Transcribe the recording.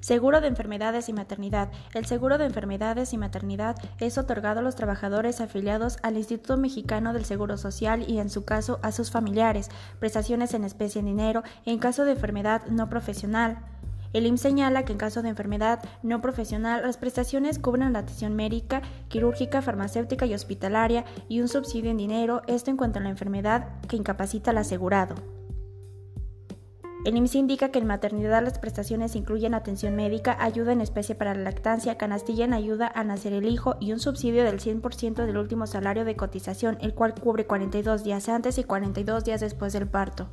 Seguro de enfermedades y maternidad. El seguro de enfermedades y maternidad es otorgado a los trabajadores afiliados al Instituto Mexicano del Seguro Social y, en su caso, a sus familiares, prestaciones en especie en dinero en caso de enfermedad no profesional. El IMSS señala que en caso de enfermedad no profesional, las prestaciones cubren la atención médica, quirúrgica, farmacéutica y hospitalaria y un subsidio en dinero, esto en cuanto a la enfermedad que incapacita al asegurado. El IMSS indica que en maternidad las prestaciones incluyen atención médica, ayuda en especie para la lactancia, canastilla en ayuda a nacer el hijo y un subsidio del 100% del último salario de cotización, el cual cubre 42 días antes y 42 días después del parto.